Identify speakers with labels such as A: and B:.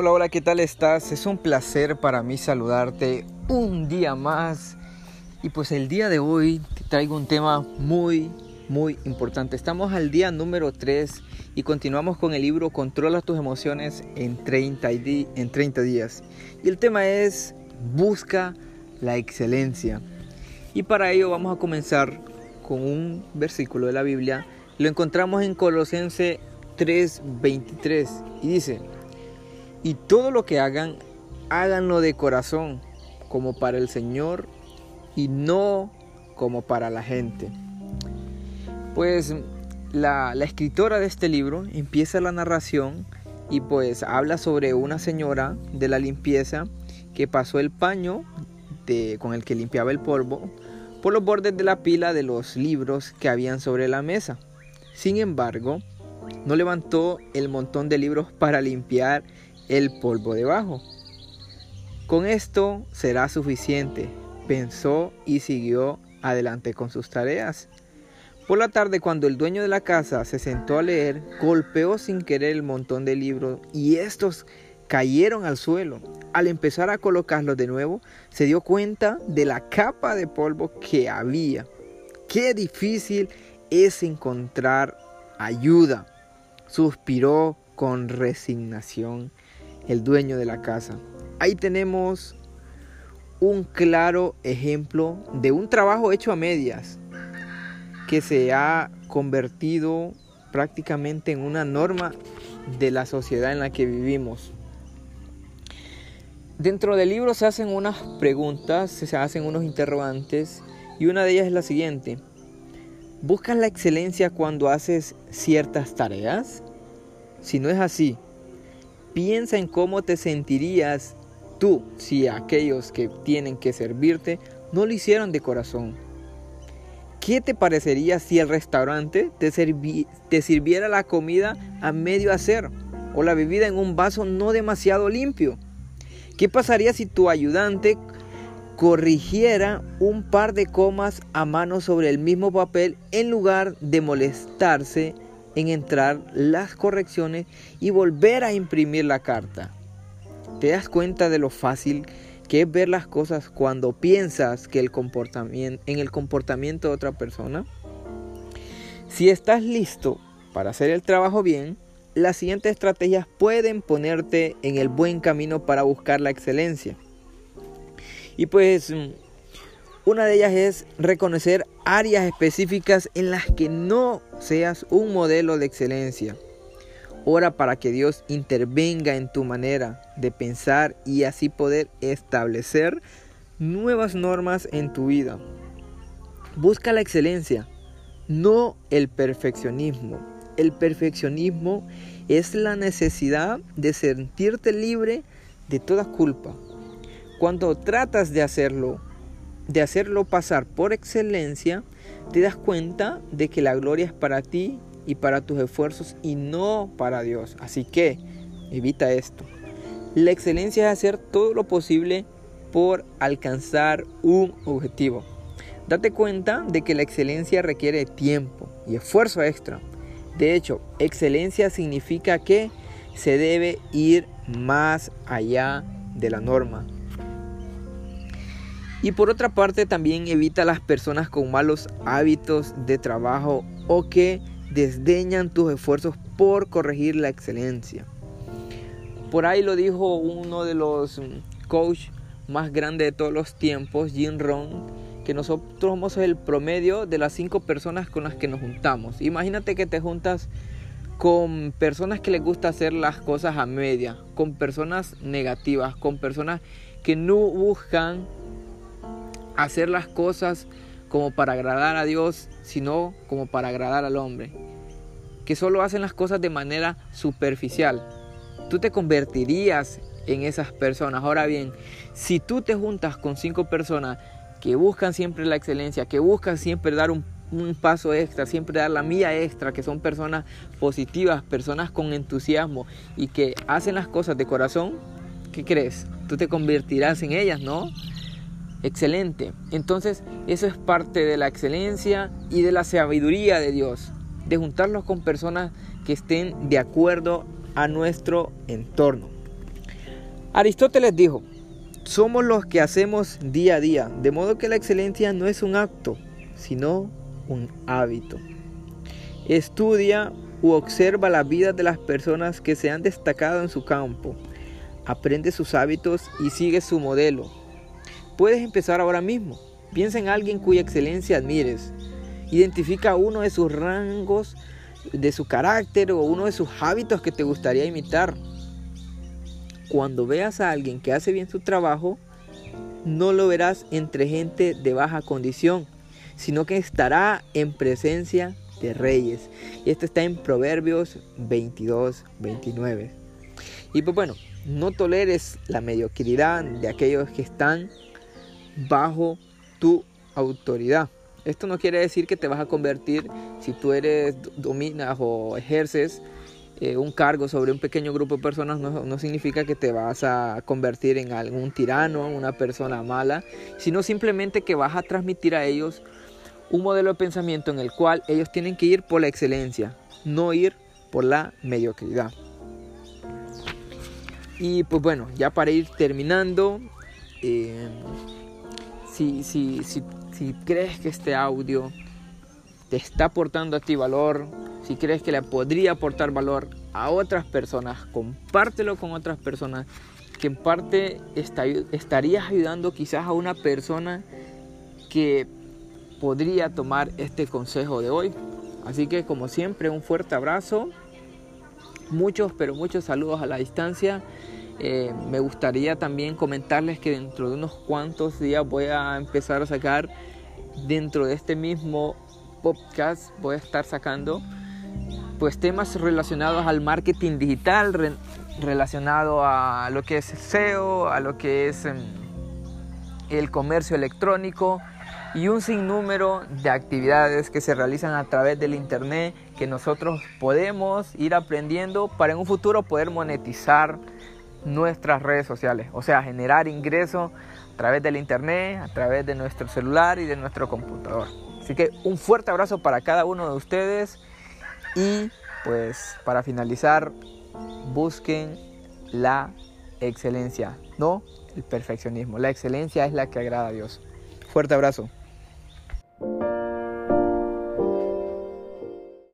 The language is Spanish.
A: Hola, hola, ¿qué tal estás? Es un placer para mí saludarte un día más. Y pues el día de hoy te traigo un tema muy, muy importante. Estamos al día número 3 y continuamos con el libro Controla tus emociones en 30, en 30 días. Y el tema es Busca la excelencia. Y para ello vamos a comenzar con un versículo de la Biblia. Lo encontramos en Colosense 3:23 y dice, y todo lo que hagan, háganlo de corazón, como para el Señor y no como para la gente. Pues la, escritora de este libro empieza la narración y pues habla sobre una señora de la limpieza que pasó el paño de, con el que limpiaba el polvo por los bordes de la pila de los libros que habían sobre la mesa. Sin embargo, no levantó el montón de libros para limpiar el polvo debajo. Con esto será suficiente, pensó y siguió adelante con sus tareas. Por la tarde, cuando el dueño de la casa se sentó a leer, golpeó sin querer el montón de libros y estos cayeron al suelo. Al empezar a colocarlos de nuevo, se dio cuenta de la capa de polvo que había. Qué difícil es encontrar ayuda, suspiró con resignación el dueño de la casa. Ahí tenemos un claro ejemplo de un trabajo hecho a medias que se ha convertido prácticamente en una norma de la sociedad en la que vivimos. Dentro del libro se hacen unas preguntas, se hacen unos interrogantes y una de ellas es la siguiente. ¿Buscas la excelencia cuando haces ciertas tareas? Si no es así, Piensa en cómo te sentirías tú si aquellos que tienen que servirte no lo hicieron de corazón. ¿Qué te parecería si el restaurante te, sirviera la comida a medio hacer o la bebida en un vaso no demasiado limpio? ¿Qué pasaría si tu ayudante corrigiera un par de comas a mano sobre el mismo papel en lugar de molestarse en entrar las correcciones y volver a imprimir la carta. ¿Te das cuenta de lo fácil que es ver las cosas cuando piensas que el comportamiento, en el comportamiento de otra persona? Si estás listo para hacer el trabajo bien, las siguientes estrategias pueden ponerte en el buen camino para buscar la excelencia. Y pues una de ellas es reconocer áreas específicas en las que no seas un modelo de excelencia. Ora para que Dios intervenga en tu manera de pensar y así poder establecer nuevas normas en tu vida. Busca la excelencia, no el perfeccionismo. El perfeccionismo es la necesidad de sentirte libre de toda culpa. Cuando tratas de hacerlo de hacerlo pasar por excelencia, te das cuenta de que la gloria es para ti y para tus esfuerzos y no para Dios. Así que evita esto. La excelencia es hacer todo lo posible por alcanzar un objetivo. Date cuenta de que la excelencia requiere tiempo y esfuerzo extra. De hecho, excelencia significa que se debe ir más allá de la norma. Y por otra parte también evita a las personas con malos hábitos de trabajo o que desdeñan tus esfuerzos por corregir la excelencia. Por ahí lo dijo uno de los coaches más grandes de todos los tiempos, Jim Rohn, que nosotros somos el promedio de las cinco personas con las que nos juntamos. Imagínate que te juntas con personas que les gusta hacer las cosas a media, con personas negativas, con personas que no buscan hacer las cosas como para agradar a Dios, sino como para agradar al hombre. Que solo hacen las cosas de manera superficial. Tú te convertirías en esas personas. Ahora bien, si tú te juntas con cinco personas que buscan siempre la excelencia, que buscan siempre dar un, paso extra, siempre dar la mía extra, que son personas positivas, personas con entusiasmo y que hacen las cosas de corazón, ¿qué crees? Tú te convertirás en ellas, ¿no? Excelente. Entonces, eso es parte de la excelencia y de la sabiduría de Dios, de juntarnos con personas que estén de acuerdo a nuestro entorno. Aristóteles dijo, somos los que hacemos día a día, de modo que la excelencia no es un acto, sino un hábito. Estudia u observa la vida de las personas que se han destacado en su campo. Aprende sus hábitos y sigue su modelo. Puedes empezar ahora mismo. Piensa en alguien cuya excelencia admires. Identifica uno de sus rangos, de su carácter o uno de sus hábitos que te gustaría imitar. Cuando veas a alguien que hace bien su trabajo, no lo verás entre gente de baja condición, sino que estará en presencia de reyes. Y esto está en Proverbios 22, 29. Y pues bueno, no toleres la mediocridad de aquellos que están bajo tu autoridad. Esto no quiere decir que te vas a convertir, si tú eres, dominas o ejerces eh, un cargo sobre un pequeño grupo de personas no, significa que te vas a convertir en algún tirano, una persona mala, sino simplemente que vas a transmitir a ellos un modelo de pensamiento en el cual ellos tienen que ir por la excelencia, no ir por la mediocridad. Y pues bueno, ya para ir terminando, eh, si, crees que este audio te está aportando a ti valor, si crees que le podría aportar valor a otras personas, compártelo con otras personas que en parte estarías ayudando quizás a una persona que podría tomar este consejo de hoy. Así que como siempre un fuerte abrazo, muchos pero muchos saludos a la distancia. Eh, me gustaría también comentarles que dentro de unos cuantos días voy a empezar a sacar dentro de este mismo podcast voy a estar sacando pues temas relacionados al marketing digital, relacionado a lo que es SEO, a lo que es em, el comercio electrónico y un sinnúmero de actividades que se realizan a través del internet que nosotros podemos ir aprendiendo para en un futuro poder monetizar nuestras redes sociales, o sea, generar ingresos a través del internet, a través de nuestro celular y de nuestro computador. Así que un fuerte abrazo para cada uno de ustedes y pues para finalizar, busquen la excelencia, no el perfeccionismo. La excelencia es la que agrada a Dios. Fuerte abrazo.